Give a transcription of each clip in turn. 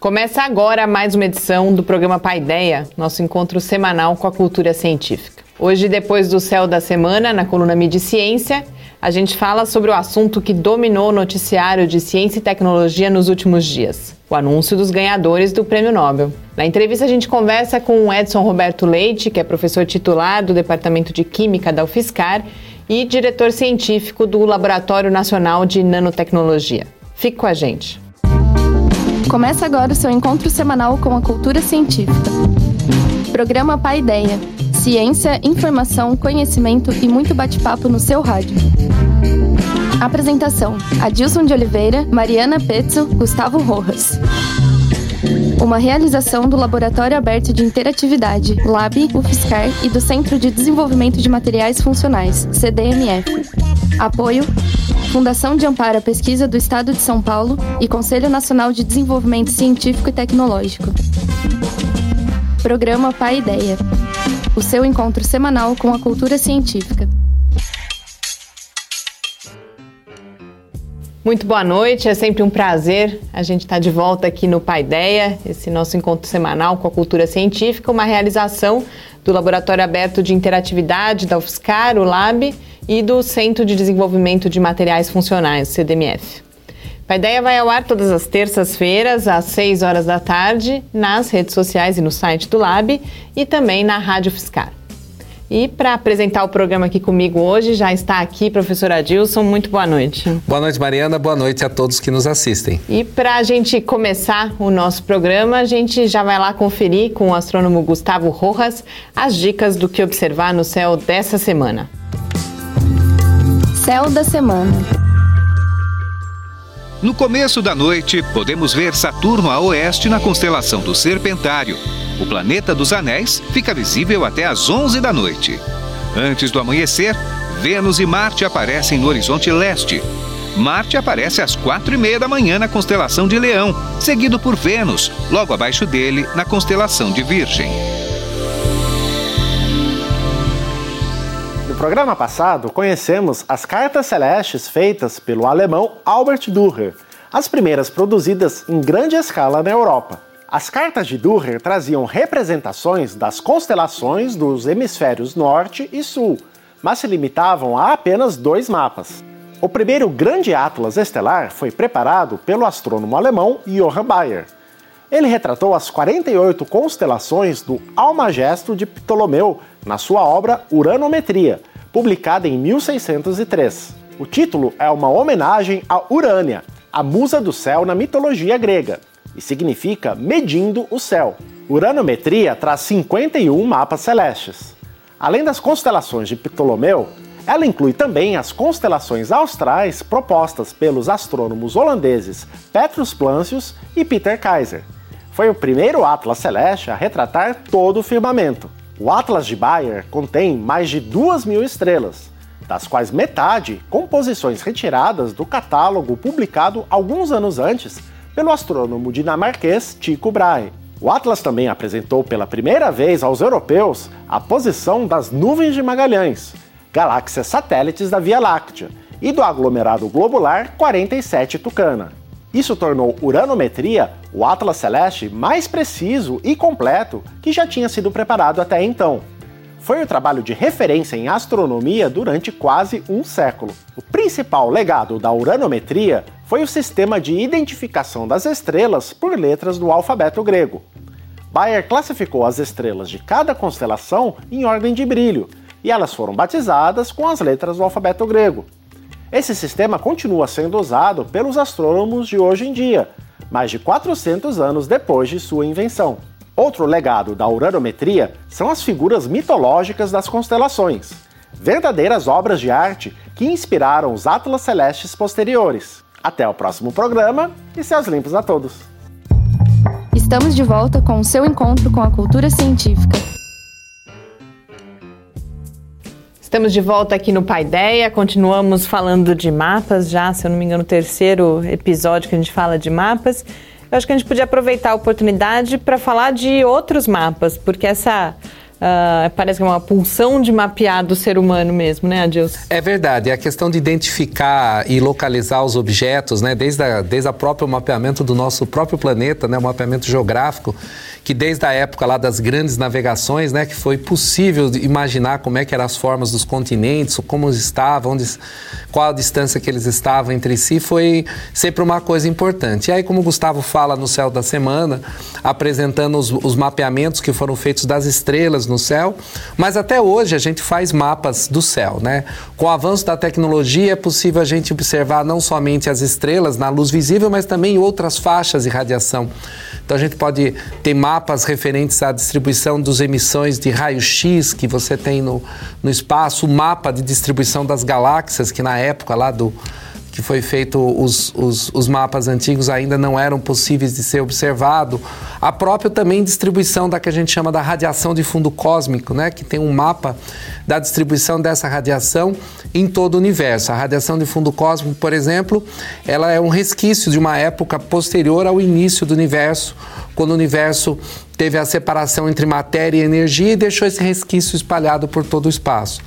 Começa agora mais uma edição do programa Paideia, nosso encontro semanal com a cultura científica. Hoje, depois do Céu da Semana, na coluna Mídia Ciência, a gente fala sobre o assunto que dominou o noticiário de ciência e tecnologia nos últimos dias: o anúncio dos ganhadores do Prêmio Nobel. Na entrevista, a gente conversa com o Edson Roberto Leite, que é professor titular do Departamento de Química da UFSCar e diretor científico do Laboratório Nacional de Nanotecnologia. Fique com a gente. Começa agora o seu encontro semanal com a cultura científica. Programa Pai Ideia. Ciência, informação, conhecimento e muito bate-papo no seu rádio. Apresentação: Adilson de Oliveira, Mariana Pezzo, Gustavo Rojas. Uma realização do Laboratório Aberto de Interatividade, LAB, UFSCar e do Centro de Desenvolvimento de Materiais Funcionais, CDMF. Apoio Fundação de Amparo à Pesquisa do Estado de São Paulo e Conselho Nacional de Desenvolvimento Científico e Tecnológico. Programa Pai Ideia. O seu encontro semanal com a cultura científica. Muito boa noite, é sempre um prazer a gente estar de volta aqui no Paideia, esse nosso encontro semanal com a cultura científica, uma realização do Laboratório Aberto de Interatividade da UFSCar, o LAB, e do Centro de Desenvolvimento de Materiais Funcionais, CDMF. A ideia vai ao ar todas as terças-feiras, às 6 horas da tarde, nas redes sociais e no site do Lab e também na Rádio Fiscar. E para apresentar o programa aqui comigo hoje, já está aqui professor Adilson. Muito boa noite. Boa noite, Mariana. Boa noite a todos que nos assistem. E para a gente começar o nosso programa, a gente já vai lá conferir com o astrônomo Gustavo Rojas as dicas do que observar no céu dessa semana. Céu da Semana. No começo da noite, podemos ver Saturno a oeste na constelação do Serpentário. O planeta dos Anéis fica visível até às 11 da noite. Antes do amanhecer, Vênus e Marte aparecem no horizonte leste. Marte aparece às quatro e meia da manhã na constelação de Leão, seguido por Vênus, logo abaixo dele, na constelação de Virgem. No programa passado, conhecemos as cartas celestes feitas pelo alemão Albert Dürer, as primeiras produzidas em grande escala na Europa. As cartas de Dürer traziam representações das constelações dos hemisférios norte e sul, mas se limitavam a apenas dois mapas. O primeiro grande atlas estelar foi preparado pelo astrônomo alemão Johann Bayer. Ele retratou as 48 constelações do Almagesto de Ptolomeu na sua obra Uranometria, publicada em 1603. O título é uma homenagem a Urânia, a musa do céu na mitologia grega, e significa medindo o céu. Uranometria traz 51 mapas celestes. Além das constelações de Ptolomeu, ela inclui também as constelações austrais propostas pelos astrônomos holandeses Petrus Plancius e Peter Kaiser. Foi o primeiro atlas celeste a retratar todo o firmamento. O Atlas de Bayer contém mais de duas mil estrelas, das quais metade composições retiradas do catálogo publicado alguns anos antes pelo astrônomo dinamarquês Tycho Brahe. O Atlas também apresentou pela primeira vez aos europeus a posição das nuvens de Magalhães, galáxias satélites da Via Láctea, e do aglomerado globular 47 Tucana. Isso tornou Uranometria o Atlas Celeste mais preciso e completo que já tinha sido preparado até então. Foi o trabalho de referência em astronomia durante quase um século. O principal legado da uranometria foi o sistema de identificação das estrelas por letras do alfabeto grego. Bayer classificou as estrelas de cada constelação em ordem de brilho, e elas foram batizadas com as letras do alfabeto grego. Esse sistema continua sendo usado pelos astrônomos de hoje em dia, mais de 400 anos depois de sua invenção. Outro legado da uranometria são as figuras mitológicas das constelações, verdadeiras obras de arte que inspiraram os atlas celestes posteriores. Até o próximo programa e céus limpos a todos! Estamos de volta com o seu encontro com a cultura científica. Estamos de volta aqui no Paideia, continuamos falando de mapas já, se eu não me engano, o terceiro episódio que a gente fala de mapas. Eu acho que a gente podia aproveitar a oportunidade para falar de outros mapas, porque essa Uh, parece que é uma pulsão de mapear do ser humano mesmo, né, Adilson? É verdade. A questão de identificar e localizar os objetos, né, desde, a, desde o próprio mapeamento do nosso próprio planeta, né, o mapeamento geográfico, que desde a época lá das grandes navegações, né, que foi possível imaginar como é que eram as formas dos continentes, como estavam, onde, qual a distância que eles estavam entre si, foi sempre uma coisa importante. E aí, como o Gustavo fala no Céu da Semana, apresentando os, os mapeamentos que foram feitos das estrelas no céu, mas até hoje a gente faz mapas do céu, né? Com o avanço da tecnologia é possível a gente observar não somente as estrelas na luz visível, mas também outras faixas de radiação. Então a gente pode ter mapas referentes à distribuição das emissões de raio-x que você tem no, no espaço, o mapa de distribuição das galáxias, que na época lá do que foi feito os, os, os, mapas antigos ainda não eram possíveis de ser observado. A própria também distribuição da que a gente chama da radiação de fundo cósmico, né? que tem um mapa da distribuição dessa radiação em todo o universo. A radiação de fundo cósmico, por exemplo, ela é um resquício de uma época posterior ao início do universo, quando o universo teve a separação entre matéria e energia e deixou esse resquício espalhado por todo o espaço.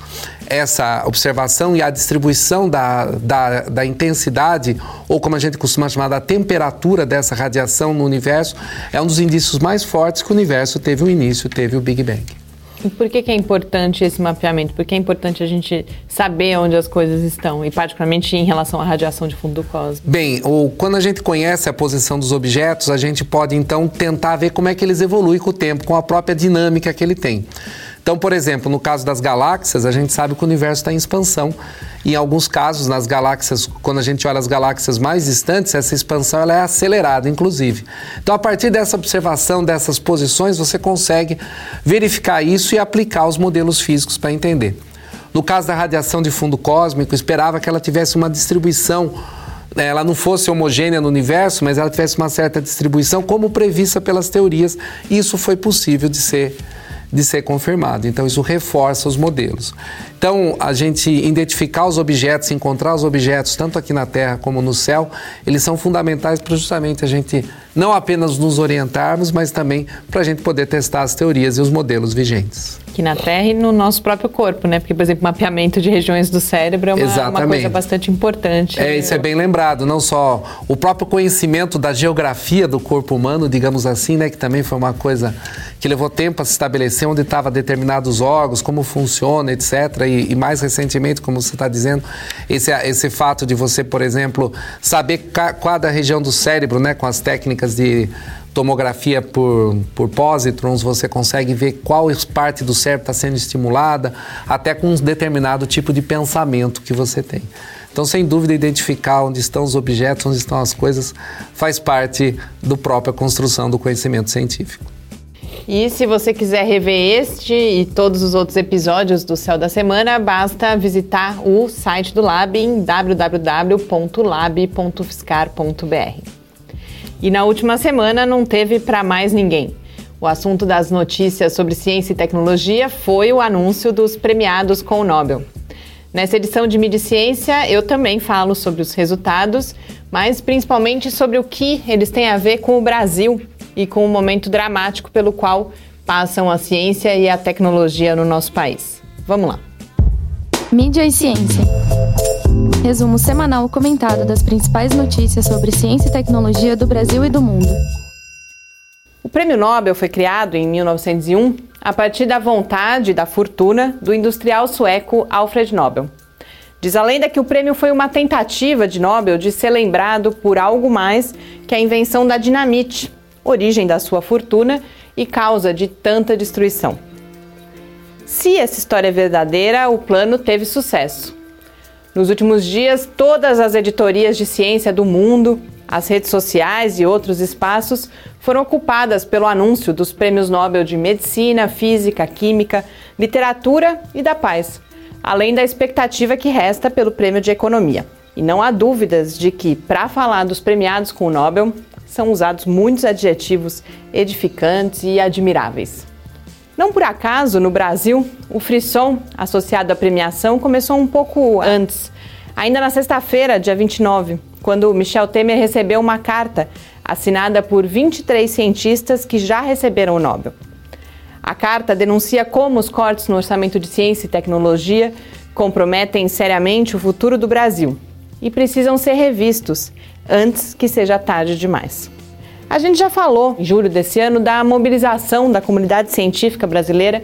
Essa observação e a distribuição da, da, da intensidade, ou como a gente costuma chamar, da temperatura dessa radiação no universo, é um dos indícios mais fortes que o universo teve um início, teve o Big Bang. E por que, que, é importante esse mapeamento? Por que é importante a gente saber onde as coisas estão, e particularmente em relação à radiação de fundo do cosmos? Bem, ou quando a gente conhece a posição dos objetos, a gente pode então tentar ver como é que eles evoluem com o tempo, com a própria dinâmica que ele tem. Então, por exemplo, no caso das galáxias, a gente sabe que o universo está em expansão. Em alguns casos, nas galáxias, quando a gente olha as galáxias mais distantes, essa expansão ela é acelerada, inclusive. Então, a partir dessa observação, dessas posições, você consegue verificar isso e aplicar os modelos físicos para entender. No caso da radiação de fundo cósmico, esperava que ela tivesse uma distribuição né, ela não fosse homogênea no universo, mas ela tivesse uma certa distribuição, como prevista pelas teorias. Isso foi possível de ser de ser confirmado. Então, isso reforça os modelos. Então, a gente identificar os objetos, encontrar os objetos, tanto aqui na Terra como no céu, eles são fundamentais para justamente a gente não apenas nos orientarmos, mas também para a gente poder testar as teorias e os modelos vigentes. Aqui na Terra e no nosso próprio corpo, né? Porque, por exemplo, mapeamento de regiões do cérebro é uma, uma coisa bastante importante. É, né? isso é bem lembrado. Não só o próprio conhecimento da geografia do corpo humano, digamos assim, né? Que também foi uma coisa que levou tempo a se estabelecer onde estavam determinados órgãos, como funciona, etc. E, e mais recentemente, como você está dizendo, esse, esse fato de você, por exemplo, saber qual a região do cérebro, né, com as técnicas de tomografia por, por positrons, você consegue ver qual parte do cérebro está sendo estimulada, até com um determinado tipo de pensamento que você tem. Então, sem dúvida, identificar onde estão os objetos, onde estão as coisas, faz parte da própria construção do conhecimento científico. E se você quiser rever este e todos os outros episódios do Céu da Semana, basta visitar o site do Lab em www.lab.fiscar.br. E na última semana não teve para mais ninguém. O assunto das notícias sobre ciência e tecnologia foi o anúncio dos premiados com o Nobel. Nessa edição de Mídia Ciência, eu também falo sobre os resultados, mas principalmente sobre o que eles têm a ver com o Brasil e com o momento dramático pelo qual passam a ciência e a tecnologia no nosso país. Vamos lá. Mídia e Ciência. Resumo semanal comentado das principais notícias sobre ciência e tecnologia do Brasil e do mundo. O Prêmio Nobel foi criado em 1901 a partir da vontade e da fortuna do industrial sueco Alfred Nobel. Diz a lenda que o prêmio foi uma tentativa de Nobel de ser lembrado por algo mais que a invenção da dinamite, origem da sua fortuna e causa de tanta destruição. Se essa história é verdadeira, o plano teve sucesso. Nos últimos dias, todas as editorias de ciência do mundo, as redes sociais e outros espaços foram ocupadas pelo anúncio dos prêmios Nobel de Medicina, Física, Química, Literatura e da Paz, além da expectativa que resta pelo prêmio de Economia. E não há dúvidas de que, para falar dos premiados com o Nobel, são usados muitos adjetivos edificantes e admiráveis. Não por acaso, no Brasil, o frisson associado à premiação começou um pouco antes, ainda na sexta-feira, dia 29, quando Michel Temer recebeu uma carta assinada por 23 cientistas que já receberam o Nobel. A carta denuncia como os cortes no orçamento de ciência e tecnologia comprometem seriamente o futuro do Brasil e precisam ser revistos antes que seja tarde demais. A gente já falou, em julho desse ano, da mobilização da comunidade científica brasileira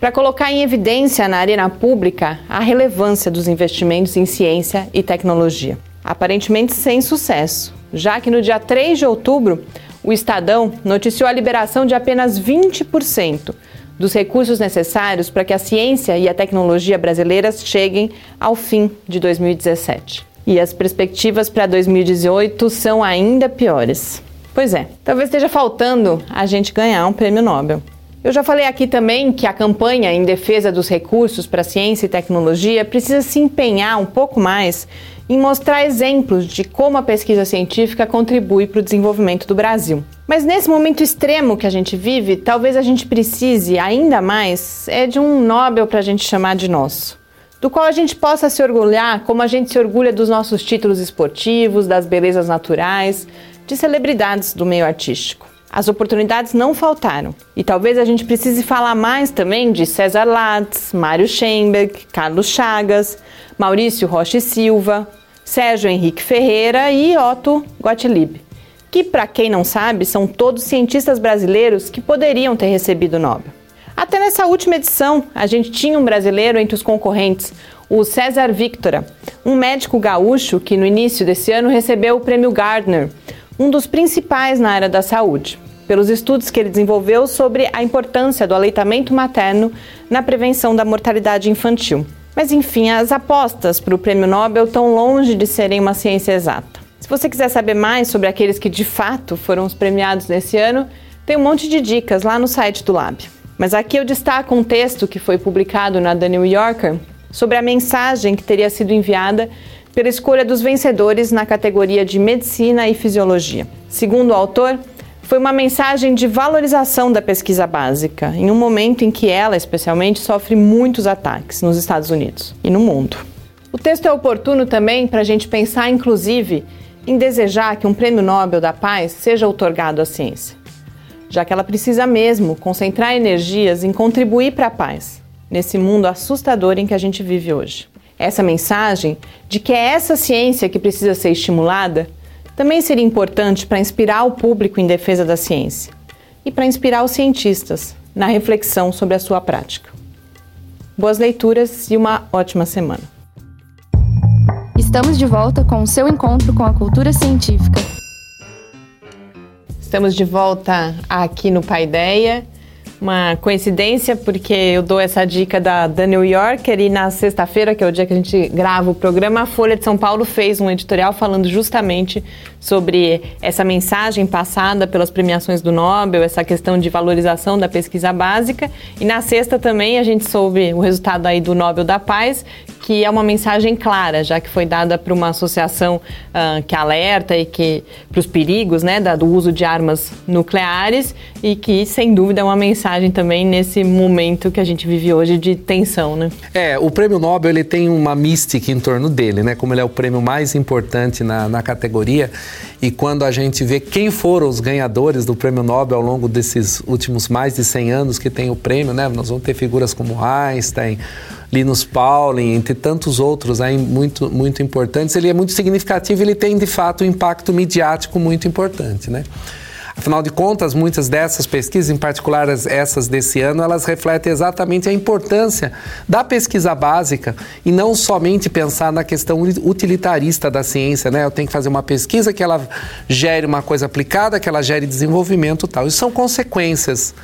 para colocar em evidência na arena pública a relevância dos investimentos em ciência e tecnologia. Aparentemente sem sucesso, já que no dia 3 de outubro, o Estadão noticiou a liberação de apenas 20% dos recursos necessários para que a ciência e a tecnologia brasileiras cheguem ao fim de 2017. E as perspectivas para 2018 são ainda piores. Pois é, talvez esteja faltando a gente ganhar um prêmio Nobel. Eu já falei aqui também que a campanha em defesa dos recursos para ciência e tecnologia precisa se empenhar um pouco mais em mostrar exemplos de como a pesquisa científica contribui para o desenvolvimento do Brasil. Mas nesse momento extremo que a gente vive, talvez a gente precise ainda mais é de um Nobel para a gente chamar de nosso do qual a gente possa se orgulhar como a gente se orgulha dos nossos títulos esportivos, das belezas naturais, de celebridades do meio artístico. As oportunidades não faltaram. E talvez a gente precise falar mais também de César Latz, Mário Schemberg, Carlos Chagas, Maurício Rocha e Silva, Sérgio Henrique Ferreira e Otto Gottlieb, que, para quem não sabe, são todos cientistas brasileiros que poderiam ter recebido o Nobel. Até nessa última edição, a gente tinha um brasileiro entre os concorrentes, o César Victora, um médico gaúcho que no início desse ano recebeu o prêmio Gardner um dos principais na área da saúde, pelos estudos que ele desenvolveu sobre a importância do aleitamento materno na prevenção da mortalidade infantil. Mas enfim, as apostas para o prêmio Nobel estão longe de serem uma ciência exata. Se você quiser saber mais sobre aqueles que de fato foram os premiados nesse ano, tem um monte de dicas lá no site do Lab. Mas aqui eu destaco um texto que foi publicado na The New Yorker sobre a mensagem que teria sido enviada pela escolha dos vencedores na categoria de Medicina e Fisiologia. Segundo o autor, foi uma mensagem de valorização da pesquisa básica, em um momento em que ela, especialmente, sofre muitos ataques nos Estados Unidos e no mundo. O texto é oportuno também para a gente pensar, inclusive, em desejar que um prêmio Nobel da Paz seja otorgado à ciência, já que ela precisa mesmo concentrar energias em contribuir para a paz, nesse mundo assustador em que a gente vive hoje. Essa mensagem de que é essa ciência que precisa ser estimulada também seria importante para inspirar o público em defesa da ciência e para inspirar os cientistas na reflexão sobre a sua prática. Boas leituras e uma ótima semana. Estamos de volta com o seu encontro com a cultura científica. Estamos de volta aqui no Paideia uma coincidência, porque eu dou essa dica da, da New Yorker e na sexta-feira, que é o dia que a gente grava o programa, a Folha de São Paulo fez um editorial falando justamente sobre essa mensagem passada pelas premiações do Nobel, essa questão de valorização da pesquisa básica. E na sexta também a gente soube o resultado aí do Nobel da Paz, que é uma mensagem clara, já que foi dada para uma associação uh, que alerta e que para os perigos né, do uso de armas nucleares e que, sem dúvida, é uma mensagem também nesse momento que a gente vive hoje de tensão. Né? É, o prêmio Nobel ele tem uma mística em torno dele, né? Como ele é o prêmio mais importante na, na categoria. E quando a gente vê quem foram os ganhadores do prêmio Nobel ao longo desses últimos mais de 100 anos que tem o prêmio, né? Nós vamos ter figuras como Einstein, Linus Pauling, entre tantos outros aí muito, muito importantes, ele é muito significativo, ele tem de fato um impacto midiático muito importante, né? Afinal de contas, muitas dessas pesquisas, em particular essas desse ano, elas refletem exatamente a importância da pesquisa básica e não somente pensar na questão utilitarista da ciência, né? Eu tenho que fazer uma pesquisa que ela gere uma coisa aplicada, que ela gere desenvolvimento tal. Isso são consequências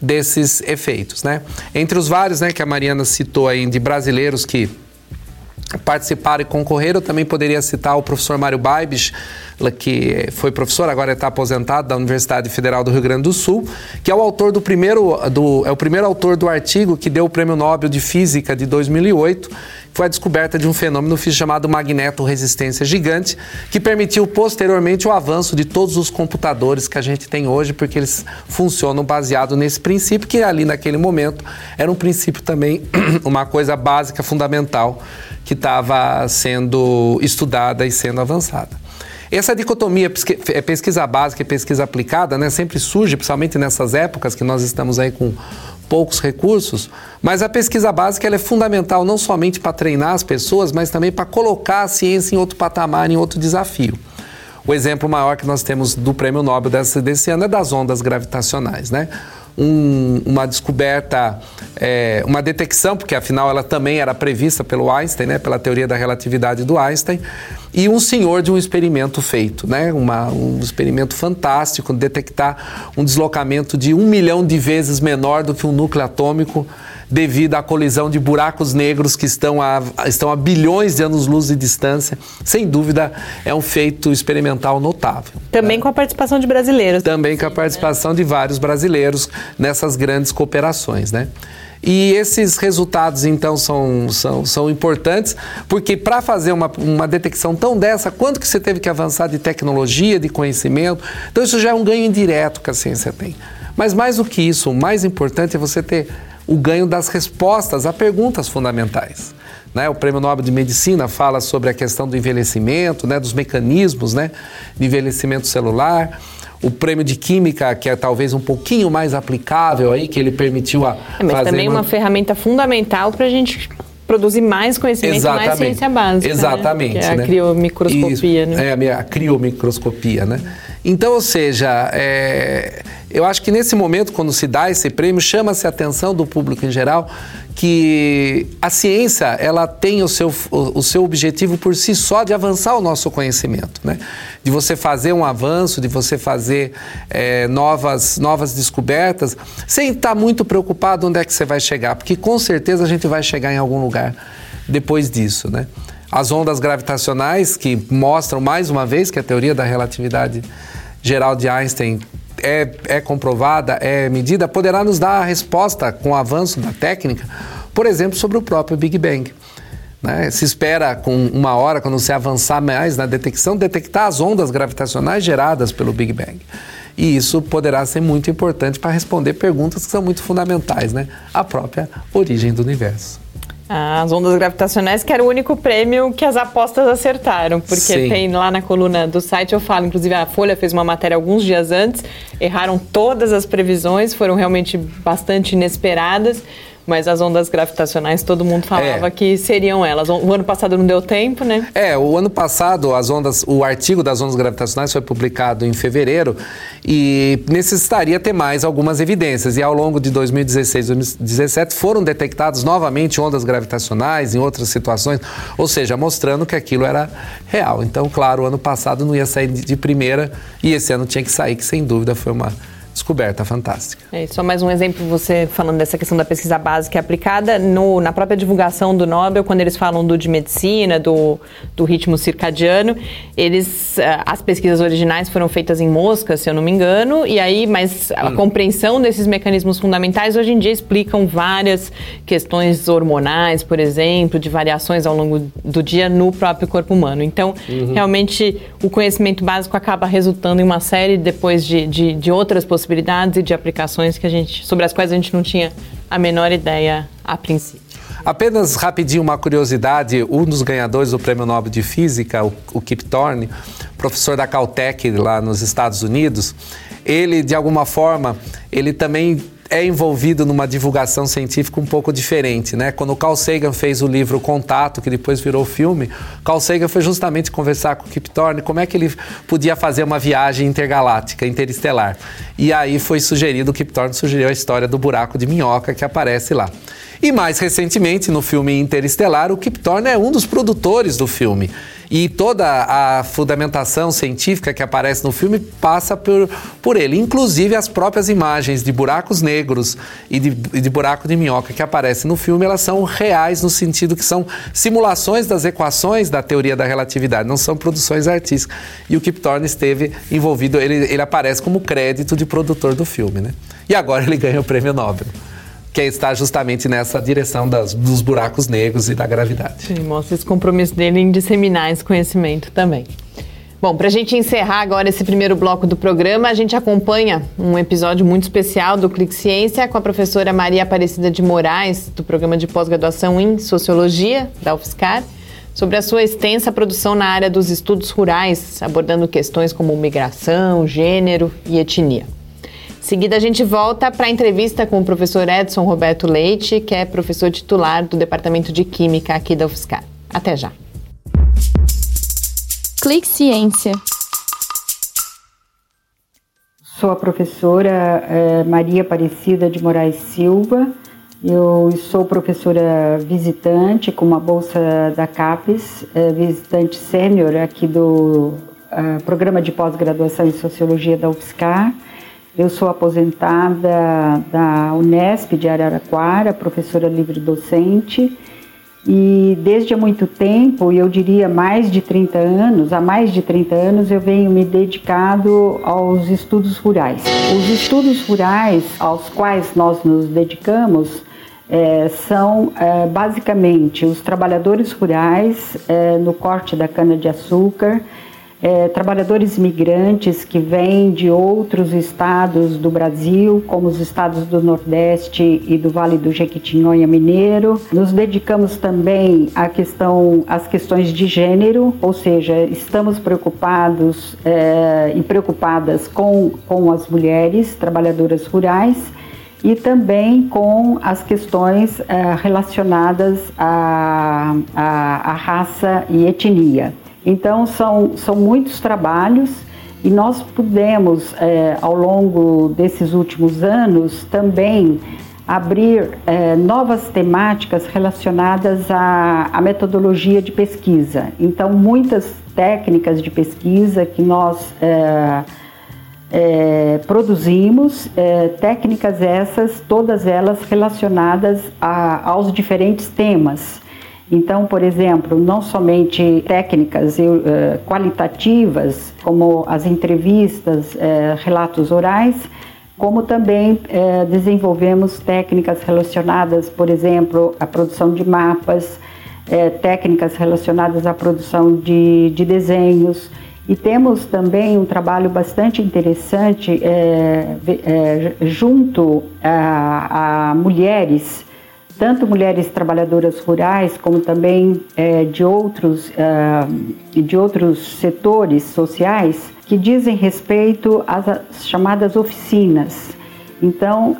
desses efeitos, né? Entre os vários, né, que a Mariana citou aí de brasileiros que participaram e concorreram, eu também poderia citar o professor Mário Baibes, que foi professor, agora está aposentado da Universidade Federal do Rio Grande do Sul, que é o autor do primeiro, do, é o primeiro autor do artigo que deu o Prêmio Nobel de Física de 2008, foi a descoberta de um fenômeno chamado magneto-resistência gigante, que permitiu posteriormente o avanço de todos os computadores que a gente tem hoje, porque eles funcionam baseado nesse princípio, que ali naquele momento era um princípio também, uma coisa básica, fundamental, que estava sendo estudada e sendo avançada. Essa dicotomia é pesquisa básica e pesquisa aplicada, né, sempre surge, principalmente nessas épocas que nós estamos aí com poucos recursos, mas a pesquisa básica é fundamental não somente para treinar as pessoas, mas também para colocar a ciência em outro patamar, em outro desafio. O exemplo maior que nós temos do Prêmio Nobel desse, desse ano é das ondas gravitacionais, né? Um, uma descoberta, é, uma detecção, porque afinal ela também era prevista pelo Einstein, né, pela teoria da relatividade do Einstein, e um senhor de um experimento feito, né, uma, um experimento fantástico, detectar um deslocamento de um milhão de vezes menor do que um núcleo atômico devido à colisão de buracos negros que estão a, estão a bilhões de anos-luz de distância. Sem dúvida, é um feito experimental notável. Também né? com a participação de brasileiros. Também com a participação de vários brasileiros nessas grandes cooperações, né? E esses resultados, então, são, são, são importantes, porque para fazer uma, uma detecção tão dessa, quanto que você teve que avançar de tecnologia, de conhecimento? Então, isso já é um ganho indireto que a ciência tem. Mas mais do que isso, o mais importante é você ter o ganho das respostas a perguntas fundamentais. Né? O Prêmio Nobel de Medicina fala sobre a questão do envelhecimento, né? dos mecanismos né? de envelhecimento celular. O prêmio de Química, que é talvez um pouquinho mais aplicável aí, que ele permitiu a. É, mas fazer também uma... uma ferramenta fundamental para a gente produzir mais conhecimento, Exatamente. mais ciência básica. Né? Exatamente. Né? Que é a né? criomicroscopia, Isso. né? É a, a criomicroscopia, né? Então, ou seja, é, eu acho que nesse momento, quando se dá esse prêmio, chama-se a atenção do público em geral que a ciência ela tem o seu, o, o, seu objetivo por si só de avançar o nosso conhecimento, né? de você fazer um avanço, de você fazer é, novas, novas descobertas, sem estar muito preocupado onde é que você vai chegar, porque com certeza a gente vai chegar em algum lugar depois disso. Né? As ondas gravitacionais, que mostram mais uma vez que a teoria da relatividade geral de Einstein é, é comprovada, é medida, poderá nos dar a resposta com o avanço da técnica, por exemplo, sobre o próprio Big Bang. Né? Se espera com uma hora, quando você avançar mais na detecção, detectar as ondas gravitacionais geradas pelo Big Bang. E isso poderá ser muito importante para responder perguntas que são muito fundamentais, né? A própria origem do universo. As ondas gravitacionais, que era o único prêmio que as apostas acertaram, porque Sim. tem lá na coluna do site, eu falo, inclusive a Folha fez uma matéria alguns dias antes, erraram todas as previsões, foram realmente bastante inesperadas. Mas as ondas gravitacionais, todo mundo falava é. que seriam elas. O ano passado não deu tempo, né? É, o ano passado as ondas, o artigo das ondas gravitacionais foi publicado em fevereiro e necessitaria ter mais algumas evidências. E ao longo de 2016 e 2017 foram detectadas novamente ondas gravitacionais em outras situações, ou seja, mostrando que aquilo era real. Então, claro, o ano passado não ia sair de primeira e esse ano tinha que sair, que sem dúvida foi uma descoberta fantástica. É, só mais um exemplo, você falando dessa questão da pesquisa básica aplicada, no, na própria divulgação do Nobel, quando eles falam do de medicina, do, do ritmo circadiano, eles, eh, as pesquisas originais foram feitas em moscas, se eu não me engano, e aí, mas a hum. compreensão desses mecanismos fundamentais hoje em dia explicam várias questões hormonais, por exemplo, de variações ao longo do dia no próprio corpo humano. Então, uhum. realmente, o conhecimento básico acaba resultando em uma série, depois de, de, de outras possibilidades possibilidades e de aplicações que a gente, sobre as quais a gente não tinha a menor ideia a princípio. Apenas rapidinho uma curiosidade, um dos ganhadores do Prêmio Nobel de Física, o, o Kip Thorne, professor da Caltech lá nos Estados Unidos, ele de alguma forma, ele também é envolvido numa divulgação científica um pouco diferente, né? Quando o Carl Sagan fez o livro Contato, que depois virou filme, Carl Sagan foi justamente conversar com o Kip Thorne como é que ele podia fazer uma viagem intergaláctica, interestelar. E aí foi sugerido, o Kip Thorne sugeriu a história do buraco de minhoca que aparece lá. E mais recentemente, no filme Interestelar, o Kip Thorne é um dos produtores do filme. E toda a fundamentação científica que aparece no filme passa por, por ele. Inclusive as próprias imagens de buracos negros e de, de buraco de minhoca que aparecem no filme, elas são reais no sentido que são simulações das equações da teoria da relatividade, não são produções artísticas. E o Kip Thorne esteve envolvido, ele, ele aparece como crédito de produtor do filme, né? E agora ele ganha o prêmio Nobel que está justamente nessa direção das, dos buracos negros e da gravidade. Sim, mostra esse compromisso dele em disseminar esse conhecimento também. Bom, para a gente encerrar agora esse primeiro bloco do programa, a gente acompanha um episódio muito especial do Clique Ciência com a professora Maria Aparecida de Moraes, do programa de pós-graduação em Sociologia da UFSCar, sobre a sua extensa produção na área dos estudos rurais, abordando questões como migração, gênero e etnia. Em seguida, a gente volta para a entrevista com o professor Edson Roberto Leite, que é professor titular do Departamento de Química aqui da UFSCar. Até já. Clique Ciência. Sou a professora eh, Maria Aparecida de Moraes Silva. Eu sou professora visitante com uma bolsa da CAPES, eh, visitante sênior aqui do uh, programa de pós-graduação em Sociologia da UFSCar. Eu sou aposentada da Unesp de Araraquara, professora livre docente e desde há muito tempo, eu diria mais de 30 anos, há mais de 30 anos eu venho me dedicado aos estudos rurais. Os estudos rurais aos quais nós nos dedicamos é, são é, basicamente os trabalhadores rurais é, no corte da cana-de-açúcar, é, trabalhadores migrantes que vêm de outros estados do Brasil, como os estados do Nordeste e do Vale do Jequitinhonha Mineiro. Nos dedicamos também à questão, às questões de gênero, ou seja, estamos preocupados é, e preocupadas com, com as mulheres trabalhadoras rurais e também com as questões é, relacionadas à, à, à raça e etnia. Então, são, são muitos trabalhos e nós pudemos, é, ao longo desses últimos anos, também abrir é, novas temáticas relacionadas à, à, metodologia de pesquisa. Então, muitas técnicas de pesquisa que nós é, é, produzimos, é, técnicas essas, todas elas relacionadas a, aos diferentes temas. Então, por exemplo, não somente técnicas uh, qualitativas, como as entrevistas, uh, relatos orais, como também uh, desenvolvemos técnicas relacionadas, por exemplo, à produção de mapas, técnicas relacionadas à produção de, de, desenhos. E temos também um trabalho bastante interessante junto a, a mulheres tanto mulheres trabalhadoras rurais como também é, de, outros, é, de outros setores sociais que dizem respeito às chamadas oficinas. Então,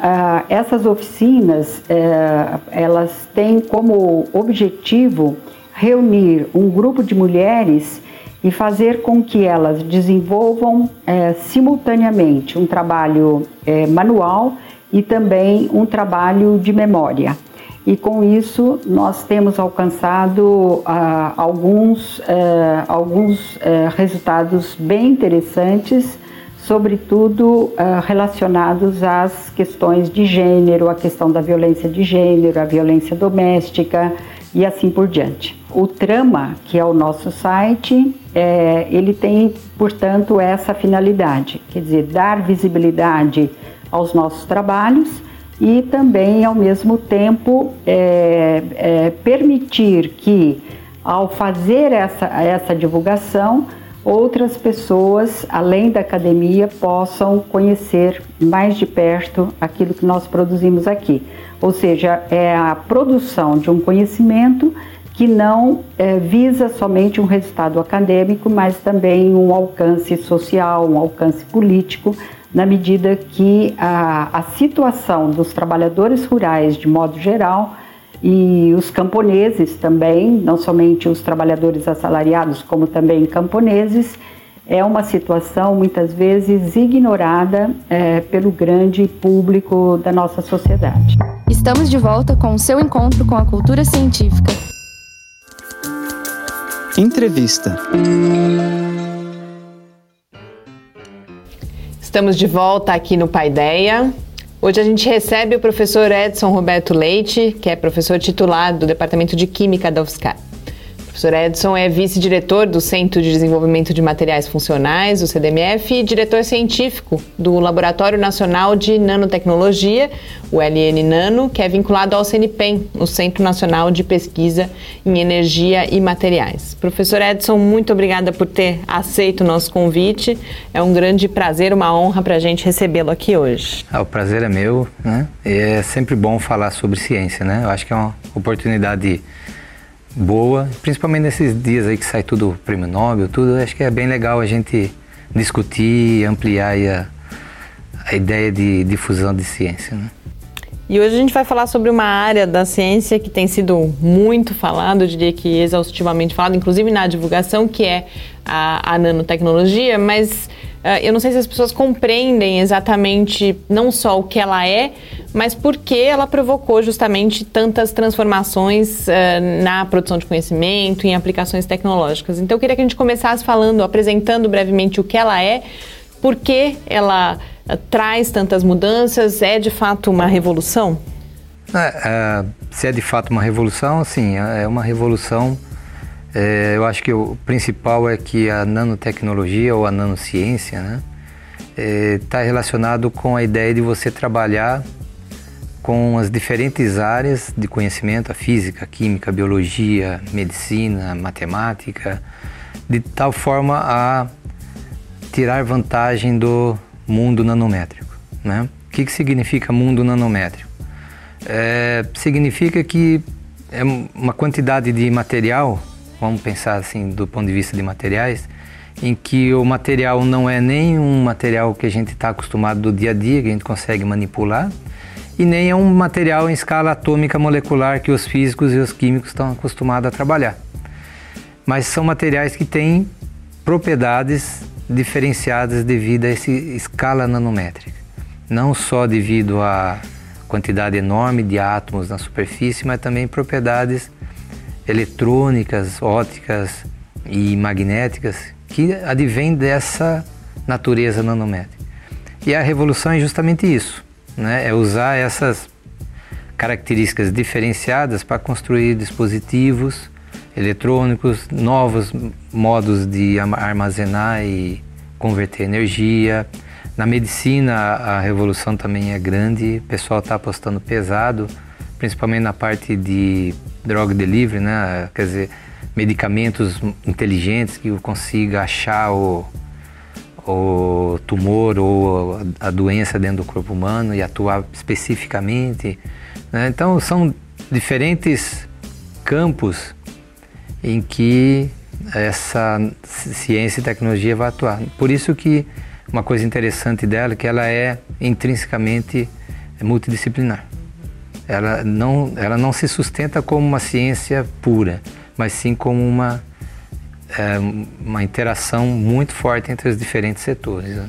essas oficinas, uh, elas têm como objetivo reunir um grupo de mulheres e fazer com que elas desenvolvam uh, simultaneamente um trabalho manual e também um trabalho de memória e com isso nós temos alcançado ah, alguns, eh, alguns eh, resultados bem interessantes, sobretudo ah, relacionados às questões de gênero, a questão da violência de gênero, a violência doméstica e assim por diante. O Trama, que é o nosso site, é, ele tem, portanto, essa finalidade, quer dizer, dar visibilidade aos nossos trabalhos e também, ao mesmo tempo, é, é, permitir que, ao fazer essa, essa divulgação, outras pessoas, além da academia, possam conhecer mais de perto aquilo que nós produzimos aqui. Ou seja, é a produção de um conhecimento que não é, visa somente um resultado acadêmico, mas também um alcance social, um alcance político na medida que a, a situação dos trabalhadores rurais, de modo geral, e os camponeses também, não somente os trabalhadores assalariados, como também camponeses, é uma situação muitas vezes ignorada é, pelo grande público da nossa sociedade. Estamos de volta com o seu encontro com a cultura científica. Entrevista. Estamos de volta aqui no Paideia. Hoje a gente recebe o professor Edson Roberto Leite, que é professor titular do Departamento de Química da UFSCar professor Edson é vice-diretor do Centro de Desenvolvimento de Materiais Funcionais, o CDMF, e diretor científico do Laboratório Nacional de Nanotecnologia, o LN Nano, que é vinculado ao CNPEM, o Centro Nacional de Pesquisa em Energia e Materiais. Professor Edson, muito obrigada por ter aceito o nosso convite. É um grande prazer, uma honra para a gente recebê-lo aqui hoje. Ah, o prazer é meu, né? E é sempre bom falar sobre ciência, né? Eu acho que é uma oportunidade boa, principalmente nesses dias aí que sai tudo prêmio Nobel, tudo, acho que é bem legal a gente discutir, ampliar a, a ideia de difusão de ciência. Né? E hoje a gente vai falar sobre uma área da ciência que tem sido muito falado, eu diria que exaustivamente falado, inclusive na divulgação, que é a, a nanotecnologia, mas eu não sei se as pessoas compreendem exatamente não só o que ela é, mas por que ela provocou justamente tantas transformações uh, na produção de conhecimento, em aplicações tecnológicas. Então eu queria que a gente começasse falando, apresentando brevemente o que ela é, por que ela traz tantas mudanças? É de fato uma revolução? É, é, se é de fato uma revolução, sim, é, é uma revolução. É, eu acho que o principal é que a nanotecnologia ou a nanociência né, está é, relacionado com a ideia de você trabalhar com as diferentes áreas de conhecimento, a física, a química, a biologia, medicina, matemática, de tal forma a tirar vantagem do, mundo nanométrico. Né? O que, que significa mundo nanométrico? É, significa que é uma quantidade de material, vamos pensar assim do ponto de vista de materiais, em que o material não é nem um material que a gente está acostumado do dia a dia, que a gente consegue manipular, e nem é um material em escala atômica molecular que os físicos e os químicos estão acostumados a trabalhar. Mas são materiais que têm propriedades diferenciadas devido a essa escala nanométrica. Não só devido à quantidade enorme de átomos na superfície, mas também propriedades eletrônicas, ópticas e magnéticas que advêm dessa natureza nanométrica. E a revolução é justamente isso, né? é usar essas características diferenciadas para construir dispositivos eletrônicos, novos modos de armazenar e converter energia. Na medicina, a revolução também é grande, o pessoal está apostando pesado, principalmente na parte de drug delivery, né? quer dizer, medicamentos inteligentes que consiga achar o, o tumor ou a doença dentro do corpo humano e atuar especificamente. Né? Então, são diferentes campos em que essa ciência e tecnologia vai atuar. Por isso que uma coisa interessante dela é que ela é intrinsecamente multidisciplinar. Ela não, ela não se sustenta como uma ciência pura, mas sim como uma, é, uma interação muito forte entre os diferentes setores. Né?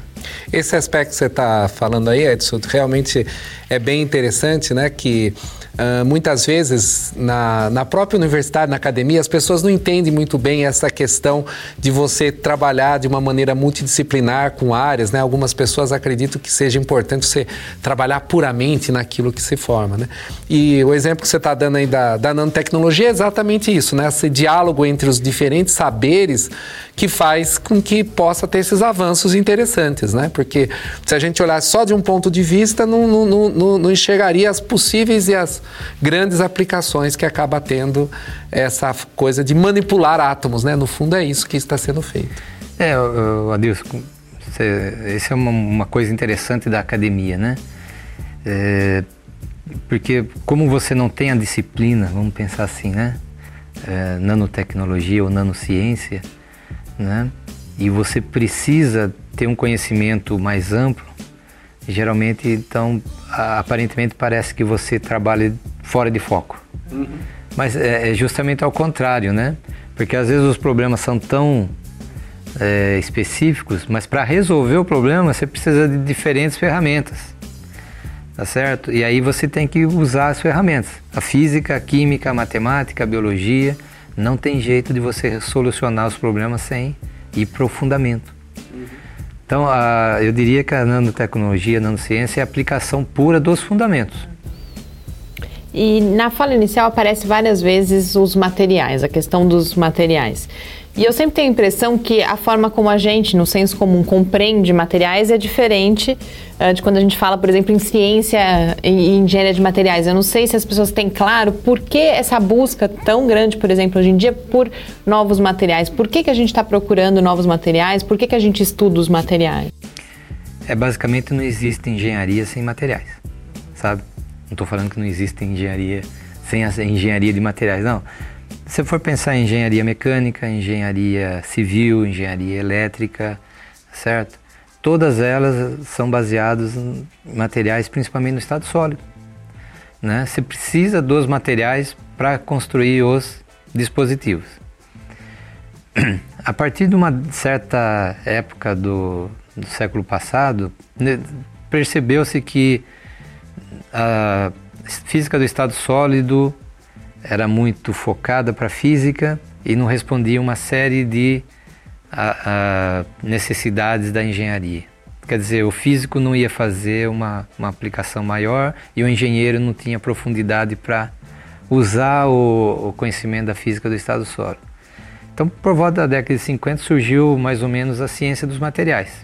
Esse aspecto que você está falando aí, Edson, realmente é bem interessante, né? Que Uh, muitas vezes na, na própria universidade, na academia, as pessoas não entendem muito bem essa questão de você trabalhar de uma maneira multidisciplinar com áreas. Né? Algumas pessoas acreditam que seja importante você trabalhar puramente naquilo que se forma. Né? E o exemplo que você está dando aí da, da nanotecnologia é exatamente isso, né? esse diálogo entre os diferentes saberes que faz com que possa ter esses avanços interessantes. Né? Porque se a gente olhar só de um ponto de vista, não, não, não, não enxergaria as possíveis e as grandes aplicações que acaba tendo essa coisa de manipular átomos, né? No fundo é isso que está sendo feito. É, Adilson, essa é uma, uma, coisa interessante da academia, né? É, porque como você não tem a disciplina, vamos pensar assim, né? É, nanotecnologia ou nanociência, né? E você precisa ter um conhecimento mais amplo, geralmente, então, aparentemente parece que você trabalha fora de foco. Uhum. Mas é, é justamente ao contrário, né? Porque às vezes os problemas são tão é, específicos, mas para resolver o problema você precisa de diferentes ferramentas, tá certo? E aí você tem que usar as ferramentas. A física, a química, a matemática, a biologia. Não tem jeito de você solucionar os problemas sem ir profundamento. Então, a, eu diria que a nanotecnologia, a nanociência é a aplicação pura dos fundamentos. E na fala inicial aparece várias vezes os materiais, a questão dos materiais. E eu sempre tenho a impressão que a forma como a gente, no senso comum, compreende materiais é diferente uh, de quando a gente fala, por exemplo, em ciência e engenharia de materiais. Eu não sei se as pessoas têm claro por que essa busca tão grande, por exemplo, hoje em dia, por novos materiais. Por que, que a gente está procurando novos materiais? Por que, que a gente estuda os materiais? É basicamente não existe engenharia sem materiais, sabe? Não estou falando que não existe engenharia sem a engenharia de materiais, não se for pensar em engenharia mecânica, engenharia civil, engenharia elétrica, certo? Todas elas são baseadas em materiais, principalmente no estado sólido. Né? Você precisa dos materiais para construir os dispositivos. A partir de uma certa época do, do século passado, né, percebeu-se que a física do estado sólido era muito focada para física e não respondia uma série de a, a necessidades da engenharia. Quer dizer, o físico não ia fazer uma, uma aplicação maior e o engenheiro não tinha profundidade para usar o, o, conhecimento da física do estado sólido. Então, por volta da década de 50, surgiu mais ou menos a ciência dos materiais,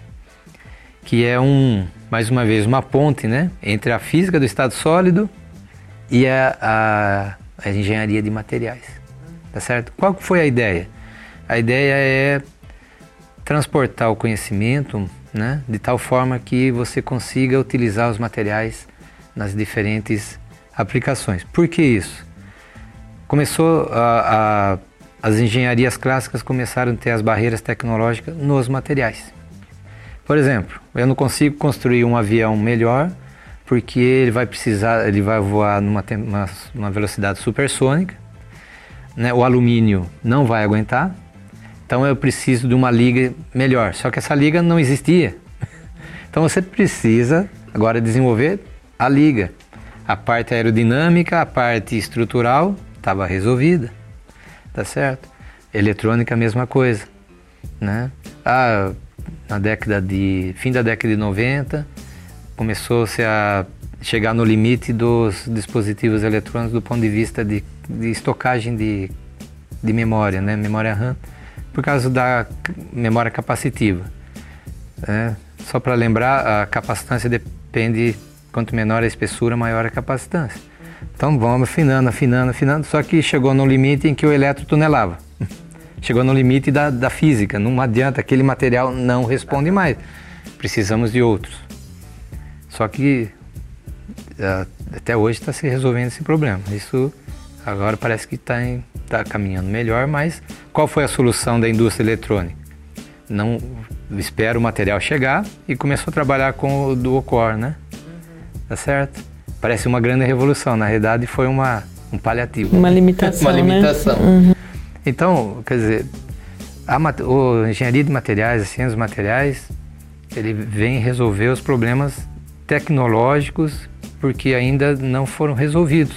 que é um, mais uma vez, uma ponte né, entre a física do estado sólido e a, a, a engenharia de materiais. Tá certo? Qual foi a ideia? A ideia é transportar o conhecimento né, de tal forma que você consiga utilizar os materiais nas diferentes aplicações. Por que isso? Começou a, a, as engenharias clássicas começaram a ter as barreiras tecnológicas nos materiais. Por exemplo, eu não consigo construir um avião melhor porque ele vai precisar, ele vai voar numa uma, uma velocidade supersônica, né? o alumínio não vai aguentar, então eu preciso de uma liga melhor. Só que essa liga não existia. Então você precisa agora desenvolver a liga. A parte aerodinâmica, a parte estrutural estava resolvida. Tá certo? Eletrônica a mesma coisa, né? Ah, na década de fim da década de 90 começou-se a chegar no limite dos dispositivos eletrônicos do ponto de vista de, de estocagem de, de memória, né? Memória RAM por causa da memória capacitiva. É, só para lembrar, a capacitância depende, quanto menor a espessura, maior a capacitância. Então vamos afinando, afinando, afinando, só que chegou no limite em que o elétron tunelava. Chegou no limite da, da física, não adianta, aquele material não responde mais. Precisamos de outros. Só que até hoje está se resolvendo esse problema. Isso agora parece que está tá caminhando melhor, mas qual foi a solução da indústria eletrônica? Não espera o material chegar e começou a trabalhar com o dual core, né? Tá certo? Parece uma grande revolução, na realidade foi uma, um paliativo. Uma limitação, Uma né? limitação. Né? Uhum. Então, quer dizer, a, a engenharia de materiais, a ciência dos materiais, ele vem resolver os problemas tecnológicos porque ainda não foram resolvidos.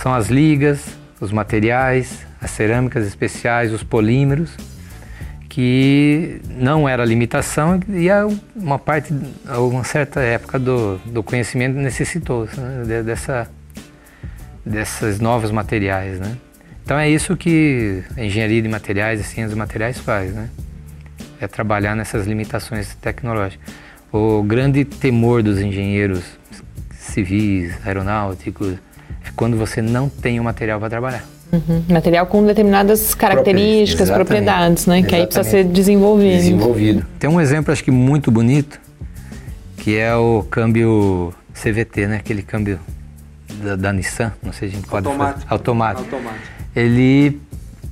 São as ligas, os materiais, as cerâmicas especiais, os polímeros, que não era limitação e uma parte, uma certa época do, do conhecimento necessitou né, dessa, dessas novos materiais, né? Então é isso que a engenharia de materiais e ciência dos materiais faz, né? É trabalhar nessas limitações tecnológicas. O grande temor dos engenheiros civis, aeronáuticos, é quando você não tem o material para trabalhar. Uhum. Material com determinadas características, propriedades, né? Exatamente. Que aí precisa ser desenvolvido. Desenvolvido. Tem um exemplo, acho que muito bonito, que é o câmbio CVT, né? Aquele câmbio da, da Nissan, não sei se a gente pode Automático. fazer. Automático. Automático. Ele,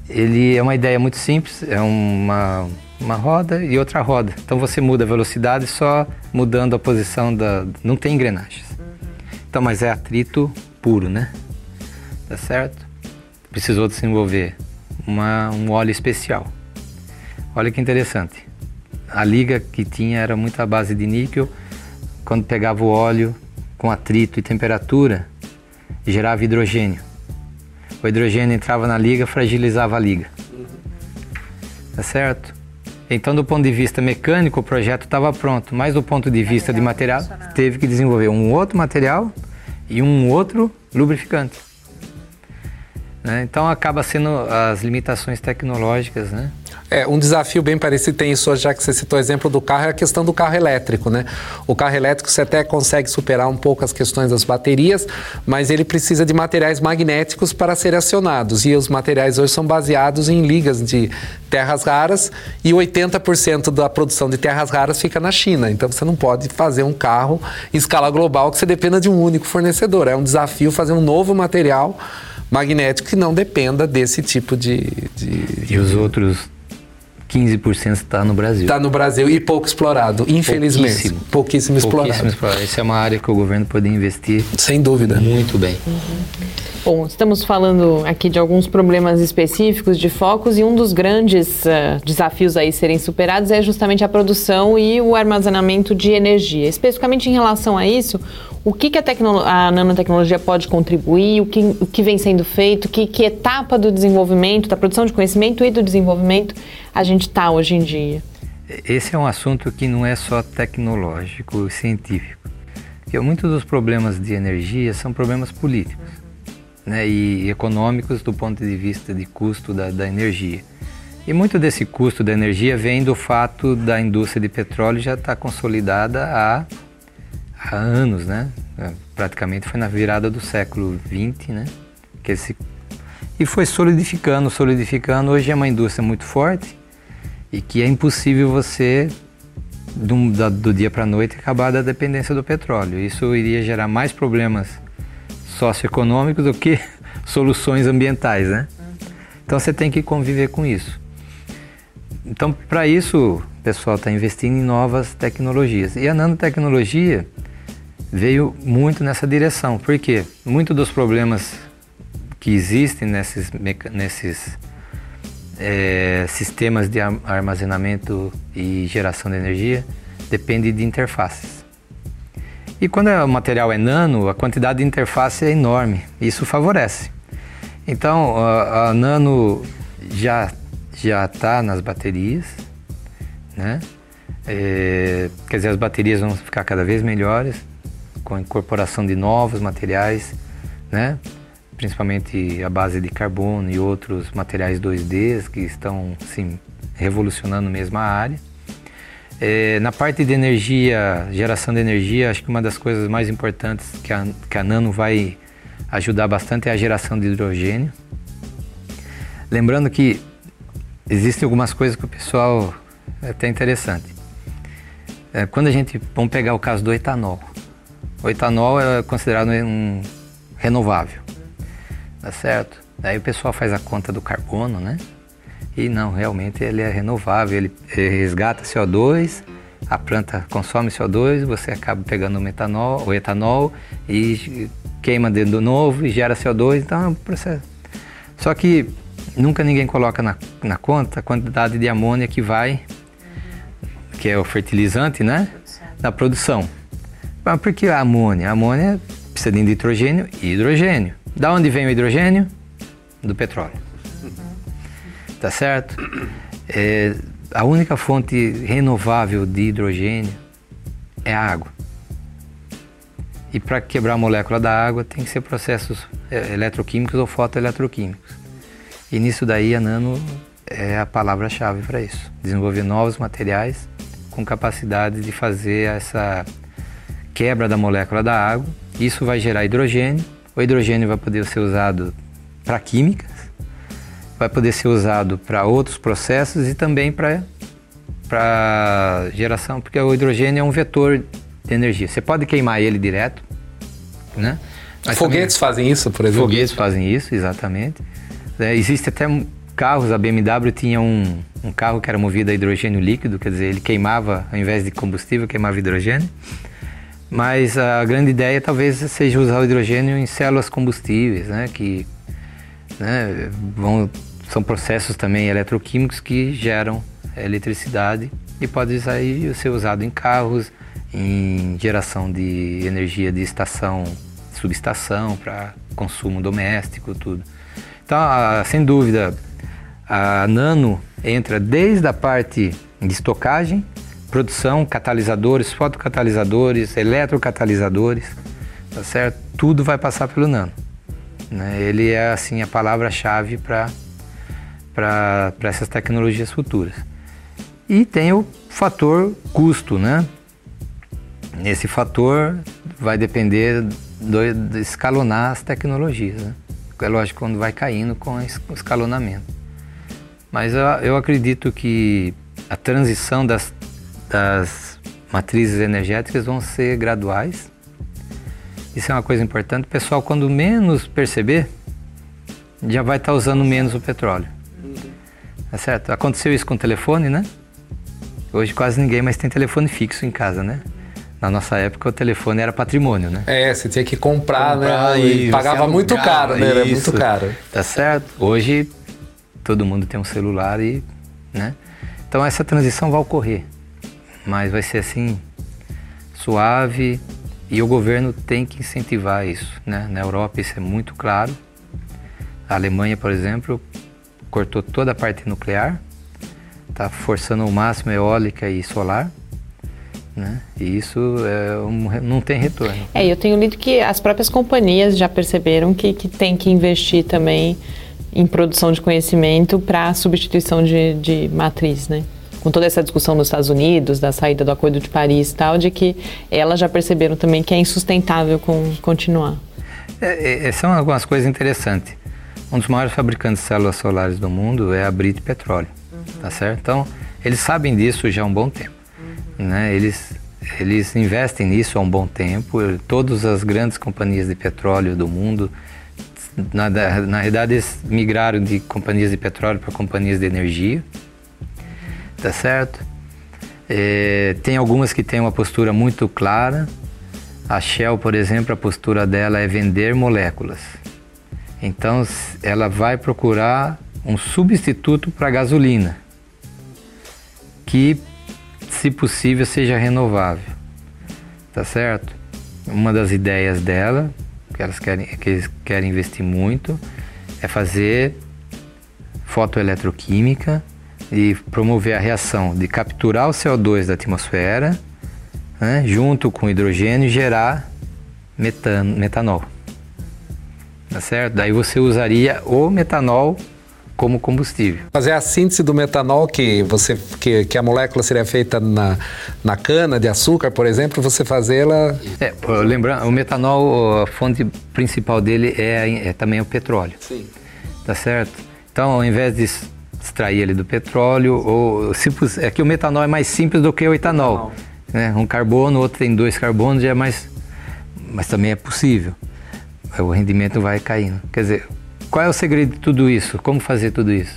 ele é uma ideia muito simples, é uma, uma roda e outra roda. Então você muda a velocidade só mudando a posição da... não tem engrenagens. Então, mas é atrito puro, né? Tá certo? precisou desenvolver uma, um óleo especial. Olha que interessante. A liga que tinha era muito à base de níquel. Quando pegava o óleo com atrito e temperatura, gerava hidrogênio. O hidrogênio entrava na liga, fragilizava a liga. Tá certo? Então, do ponto de vista mecânico, o projeto estava pronto, mas do ponto de vista de material, teve que desenvolver um outro material e um outro lubrificante. Né? Então acaba sendo as limitações tecnológicas, né? É, um desafio bem parecido, tem isso já que você citou o exemplo do carro, é a questão do carro elétrico, né? O carro elétrico você até consegue superar um pouco as questões das baterias, mas ele precisa de materiais magnéticos para serem acionados. E os materiais hoje são baseados em ligas de terras raras e 80% da produção de terras raras fica na China. Então você não pode fazer um carro em escala global que você dependa de um único fornecedor. É um desafio fazer um novo material magnético que não dependa desse tipo de. de, de... E os outros 15% está no Brasil. Está no Brasil e pouco explorado, infelizmente. Pouquíssimo. Pouquíssimo explorado. Pouquíssimo explorado. Essa é uma área que o governo poderia investir. Sem dúvida. Muito bem. Uhum. Bom, estamos falando aqui de alguns problemas específicos de focos e um dos grandes uh, desafios aí serem superados é justamente a produção e o armazenamento de energia. Especificamente em relação a isso, o que, que a, a, nanotecnologia pode contribuir, o que, o que vem sendo feito, que, que etapa do desenvolvimento, da produção de conhecimento e do desenvolvimento a gente está hoje em dia? Esse é um assunto que não é só tecnológico, científico. Porque muitos dos problemas de energia são problemas políticos né, e econômicos do ponto de vista de custo da, da energia. E muito desse custo da energia vem do fato da indústria de petróleo já estar tá consolidada há, há, anos, né? É, praticamente foi na virada do século XX, né? Que esse, e foi solidificando, solidificando. Hoje é uma indústria muito forte e que é impossível você do, do dia para a noite acabar da dependência do petróleo. Isso iria gerar mais problemas socioeconômicos do que soluções ambientais, né? Então você tem que conviver com isso. Então, para isso, o pessoal está investindo em novas tecnologias. E a nanotecnologia veio muito nessa direção. Por quê? Muitos dos problemas que existem nesses, nesses é, sistemas de armazenamento e geração de energia dependem de interfaces. E quando o material é nano, a quantidade de interface é enorme. Isso favorece. Então, a, a nano já já está nas baterias, né? É, quer dizer, as baterias vão ficar cada vez melhores com a incorporação de novos materiais, né? Principalmente a base de carbono e outros materiais 2D que estão assim, revolucionando mesmo a área. É, na parte de energia, geração de energia, acho que uma das coisas mais importantes que a, que a Nano vai ajudar bastante é a geração de hidrogênio. Lembrando que existem algumas coisas que o pessoal é até interessante. É, quando a gente vamos pegar o caso do etanol, o etanol é considerado um renovável, tá certo? Aí o pessoal faz a conta do carbono, né? E não, realmente ele é renovável, ele, resgata CO2, a planta consome CO2, você acaba pegando o metanol, o etanol e queima dentro do novo e gera CO2, então é um processo. Só que nunca ninguém coloca na, na conta a quantidade de amônia que vai, que é o fertilizante, né? Na produção. Mas por que a amônia? A amônia precisa de nitrogênio e hidrogênio. Da onde vem o hidrogênio? Do petróleo tá certo? É, a única fonte renovável de hidrogênio é a água. E para quebrar a molécula da água tem que ser processos é, eletroquímicos ou fotoeletroquímicos. E nisso daí a nano é a palavra-chave para isso. Desenvolver novos materiais com capacidade de fazer essa quebra da molécula da água. Isso vai gerar hidrogênio. O hidrogênio vai poder ser usado para química, vai poder ser usado para outros processos e também para para geração, porque o hidrogênio é um vetor de energia. Você pode queimar ele direto, né? Mas foguetes também, fazem isso, por exemplo? Foguetes fazem isso, exatamente. É, existe até carros, a BMW tinha um, um carro que era movido a hidrogênio líquido, quer dizer, ele queimava, ao invés de combustível, queimava hidrogênio. Mas a grande ideia talvez seja usar o hidrogênio em células combustíveis, né? Que né, vão são processos também eletroquímicos que geram eletricidade e pode sair, ser usado em carros, em geração de energia de estação, subestação, para consumo doméstico, tudo. Então, a, sem dúvida, a Nano entra desde a parte de estocagem, produção, catalisadores, fotocatalisadores, eletrocatalisadores, tá certo? Tudo vai passar pelo Nano. Né? Ele é assim a palavra-chave para essas tecnologias futuras. E tem o fator custo, né? Esse fator vai depender do, de escalonar as tecnologias, né? É lógico quando vai caindo com o escalonamento. Mas eu, eu acredito que a transição das, das matrizes energéticas vão ser graduais. Isso é uma coisa importante. O pessoal, quando menos perceber, já vai estar tá usando menos o petróleo. Tá certo? Aconteceu isso com o telefone, né? Hoje quase ninguém mais tem telefone fixo em casa, né? Na nossa época o telefone era patrimônio, né? É, você tinha que comprar, né? comprar né? E, pagava muito caro, né? Era muito caro. Tá certo? Hoje todo mundo tem um celular e, né? Então essa transição vai ocorrer, mas vai ser assim suave e o governo tem que incentivar isso, né? Na Europa isso é muito claro. A Alemanha, por exemplo, cortou toda a parte nuclear, está forçando o máximo eólica e solar. Né? E isso é um, não tem retorno. É, eu tenho lido que as próprias companhias já perceberam que, que tem que investir também em produção de conhecimento para substituição de, de matriz, né? Com toda essa discussão nos Estados Unidos, da saída do Acordo de Paris e tal, de que elas já perceberam também que é insustentável com, continuar. É, é, são algumas coisas interessantes. Um dos maiores fabricantes de células solares do mundo é a Brite Petróleo, uhum. tá certo? Então, eles sabem disso já há um bom tempo, uhum. né? Eles eles investem nisso há um bom tempo. Todas as grandes companhias de petróleo do mundo, na, na realidade, eles migraram de companhias de petróleo para companhias de energia, tá certo? É, tem algumas que têm uma postura muito clara. A Shell, por exemplo, a postura dela é vender moléculas. Então ela vai procurar um substituto para a gasolina, que, se possível, seja renovável. Tá certo? Uma das ideias dela, que elas querem, que eles querem investir muito, é fazer fotoeletroquímica e promover a reação de capturar o CO2 da atmosfera, né, junto com hidrogênio e gerar metano, metanol tá certo? Daí você usaria o metanol como combustível. Fazer a síntese do metanol que você que, que a molécula seria feita na, na cana de açúcar, por exemplo, você fazê-la. É, lembrando, o metanol, a fonte principal dele é, é, também o petróleo. Sim. Tá certo? Então, ao invés de extrair ele do petróleo, ou se, é que o metanol é mais simples do que o etanol. Né? Um carbono, outro tem dois carbonos, já é mais, mas também é possível o rendimento vai caindo. Quer dizer, qual é o segredo de tudo isso? Como fazer tudo isso?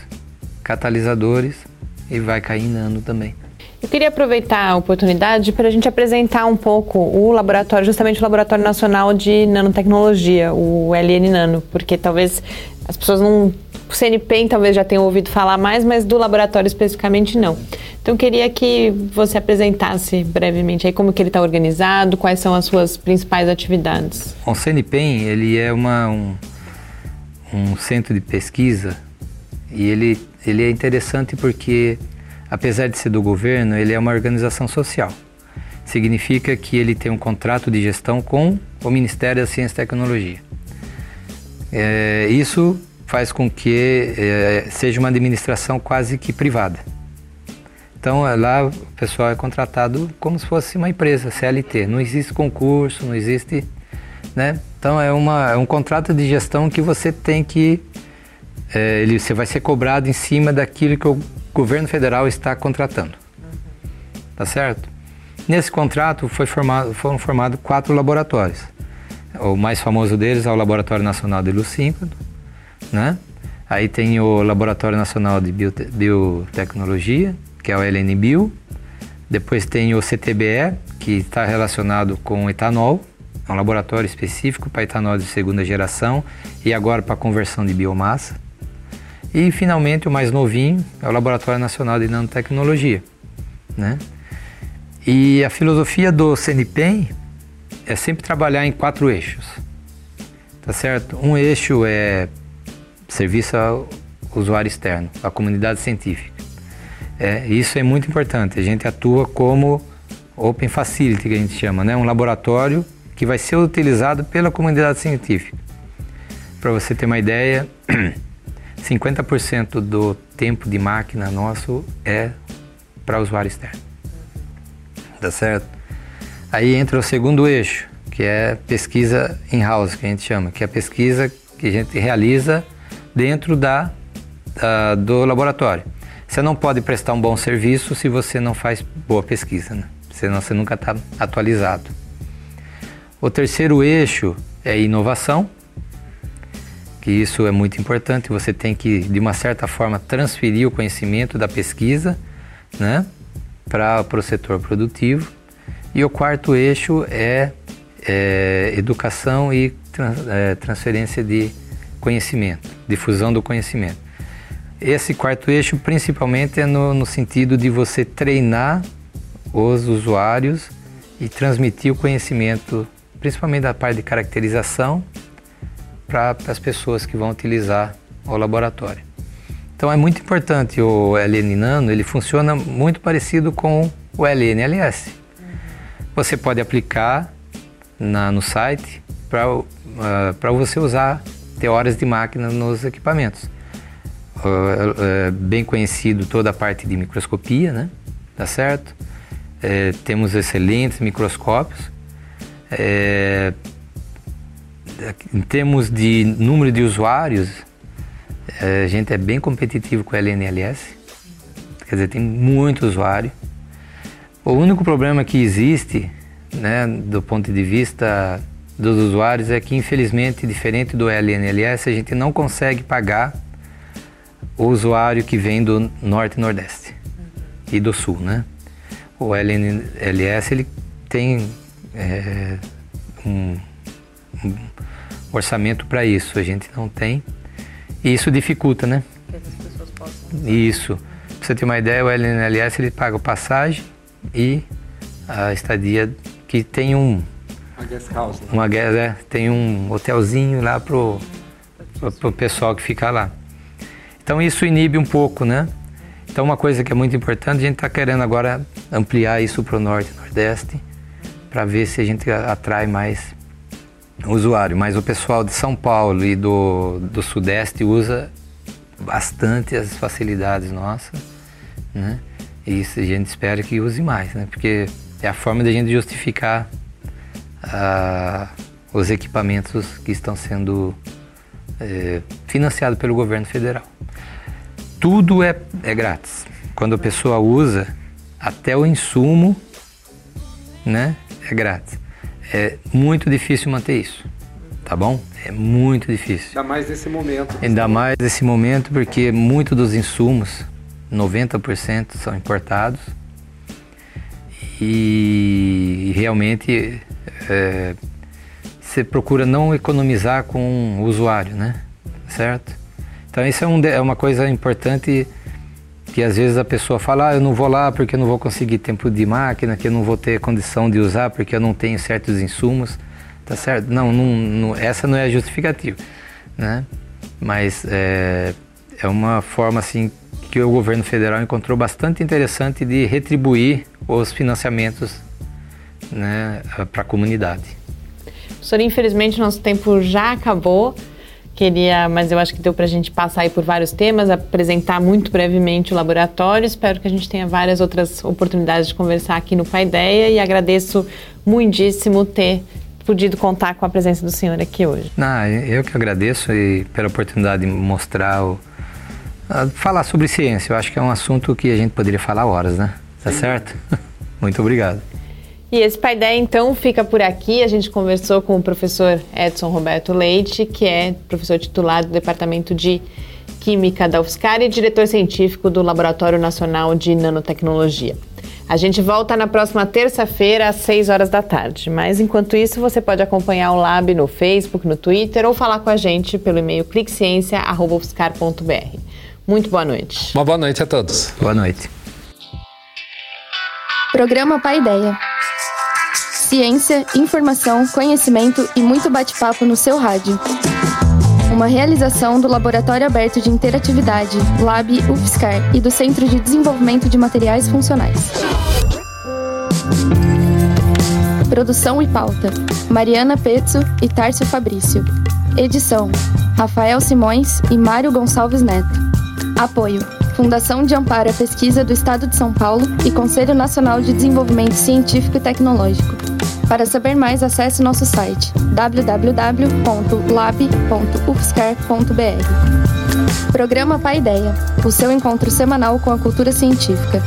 Catalisadores e vai caindo ano também. Eu queria aproveitar a oportunidade para a gente apresentar um pouco o laboratório, justamente o Laboratório Nacional de Nanotecnologia, o LN Nano, porque talvez as pessoas não. O CNPEM talvez já tenham ouvido falar mais, mas do laboratório especificamente não. Então queria que você apresentasse brevemente aí como que ele está organizado, quais são as suas principais atividades. O CNPEM ele é uma, um, um centro de pesquisa e ele, ele é interessante porque apesar de ser do governo, ele é uma organização social. Significa que ele tem um contrato de gestão com o Ministério da Ciência e Tecnologia. É, isso faz com que é, seja uma administração quase que privada. Então é, lá o pessoal é contratado como se fosse uma empresa, CLT. Não existe concurso, não existe. Né? Então é, uma, é um contrato de gestão que você tem que. É, ele, você vai ser cobrado em cima daquilo que o governo federal está contratando. Tá certo? Nesse contrato foi formado, foram formados quatro laboratórios. O mais famoso deles é o Laboratório Nacional de Lucímpado, né? Aí tem o Laboratório Nacional de Biotecnologia, que é o LNBio. Depois tem o CTBE, que está relacionado com etanol, é um laboratório específico para etanol de segunda geração e agora para conversão de biomassa. E finalmente o mais novinho é o Laboratório Nacional de Nanotecnologia, né? E a filosofia do CNPEM é sempre trabalhar em quatro eixos, tá certo? Um eixo é serviço ao usuário externo, à comunidade científica. É, isso é muito importante. A gente atua como Open Facility, que a gente chama, né? Um laboratório que vai ser utilizado pela comunidade científica. Para você ter uma ideia, 50% do tempo de máquina nosso é para usuário externo. Tá certo? Aí entra o segundo eixo, que é pesquisa in-house, que a gente chama, que é a pesquisa que a gente realiza dentro da, da, do laboratório. Você não pode prestar um bom serviço se você não faz boa pesquisa, né? senão você nunca está atualizado. O terceiro eixo é inovação, que isso é muito importante. Você tem que, de uma certa forma, transferir o conhecimento da pesquisa né, para o setor produtivo. E o quarto eixo é, é educação e trans, é, transferência de conhecimento, difusão do conhecimento. Esse quarto eixo, principalmente, é no, no sentido de você treinar os usuários e transmitir o conhecimento, principalmente da parte de caracterização, para as pessoas que vão utilizar o laboratório. Então é muito importante o LN Nano, ele funciona muito parecido com o LNLS. Você pode aplicar na, no site para uh, ah, você usar ter horas de máquina nos equipamentos. Uh, uh, bem conhecido toda a parte de microscopia, né? Tá certo? É, temos excelentes microscópios. Em termos de número de usuários, a gente é bem competitivo com o LNLS. Quer dizer, tem muito usuário. O único problema que existe, né, do ponto de vista dos usuários, é que infelizmente, diferente do LNLS, a gente não consegue pagar o usuário que vem do norte e nordeste e do sul, né? O LNLS ele tem é, um, um, orçamento para isso, a gente não tem. E isso dificulta, né? Que as pessoas possam. Isso. Pra você ter uma ideia, o LNLS ele paga passagem e a estadia que tem um. Uma guest house. Né? Uma guest, é, tem um hotelzinho lá pro, pro, pro pessoal que fica lá. Então isso inibe um pouco, né? Então uma coisa que é muito importante, a gente está querendo agora ampliar isso para o norte e nordeste, para ver se a gente atrai mais usuário. Mas o pessoal de São Paulo e do, do sudeste usa bastante as facilidades nossas, né? E isso a gente espera que use mais, né? Porque é a forma de a gente justificar uh, os equipamentos que estão sendo é, financiados pelo governo federal tudo é, é grátis. Quando a pessoa usa, até o insumo né, é grátis. É muito difícil manter isso, tá bom? É muito difícil. Ainda mais nesse momento. Ainda mais nesse momento, porque muito dos insumos, 90% são importados. E realmente é, você procura não economizar com o usuário, né? Certo? Então isso é, um, é uma coisa importante que às vezes a pessoa fala, ah, eu não vou lá porque eu não vou conseguir tempo de máquina, que eu não vou ter condição de usar porque eu não tenho certos insumos, tá certo? Não, não, não essa não é justificativa, né? Mas é, é uma forma assim que o governo federal encontrou bastante interessante de retribuir os financiamentos né, para a comunidade. Professor, infelizmente nosso tempo já acabou. Queria, mas eu acho que deu para a gente passar aí por vários temas, apresentar muito brevemente o laboratório. Espero que a gente tenha várias outras oportunidades de conversar aqui no Paideia e agradeço muitíssimo ter podido contar com a presença do senhor aqui hoje. Não, eu que agradeço e pela oportunidade de mostrar, o, falar sobre ciência. Eu acho que é um assunto que a gente poderia falar horas, né? Tá Sim. certo? Muito obrigado. E esse Paideia, então, fica por aqui. A gente conversou com o professor Edson Roberto Leite, que é professor titular do Departamento de Química da UFSCar e diretor científico do Laboratório Nacional de Nanotecnologia. A gente volta na próxima terça-feira, às 6 horas da tarde. Mas enquanto isso, você pode acompanhar o Lab no Facebook, no Twitter ou falar com a gente pelo e-mail cliqueciência.ufscar.br. Muito boa noite. Uma boa noite a todos. Boa noite. Programa Paideia ciência, informação, conhecimento e muito bate-papo no seu rádio. Uma realização do Laboratório Aberto de Interatividade, Lab UFSCar e do Centro de Desenvolvimento de Materiais Funcionais. Produção e pauta: Mariana Pezzo e Tárcio Fabrício. Edição: Rafael Simões e Mário Gonçalves Neto. Apoio: Fundação de Amparo à Pesquisa do Estado de São Paulo e Conselho Nacional de Desenvolvimento Científico e Tecnológico. Para saber mais, acesse nosso site www.lab.ufscar.br. Programa Paideia, o seu encontro semanal com a cultura científica.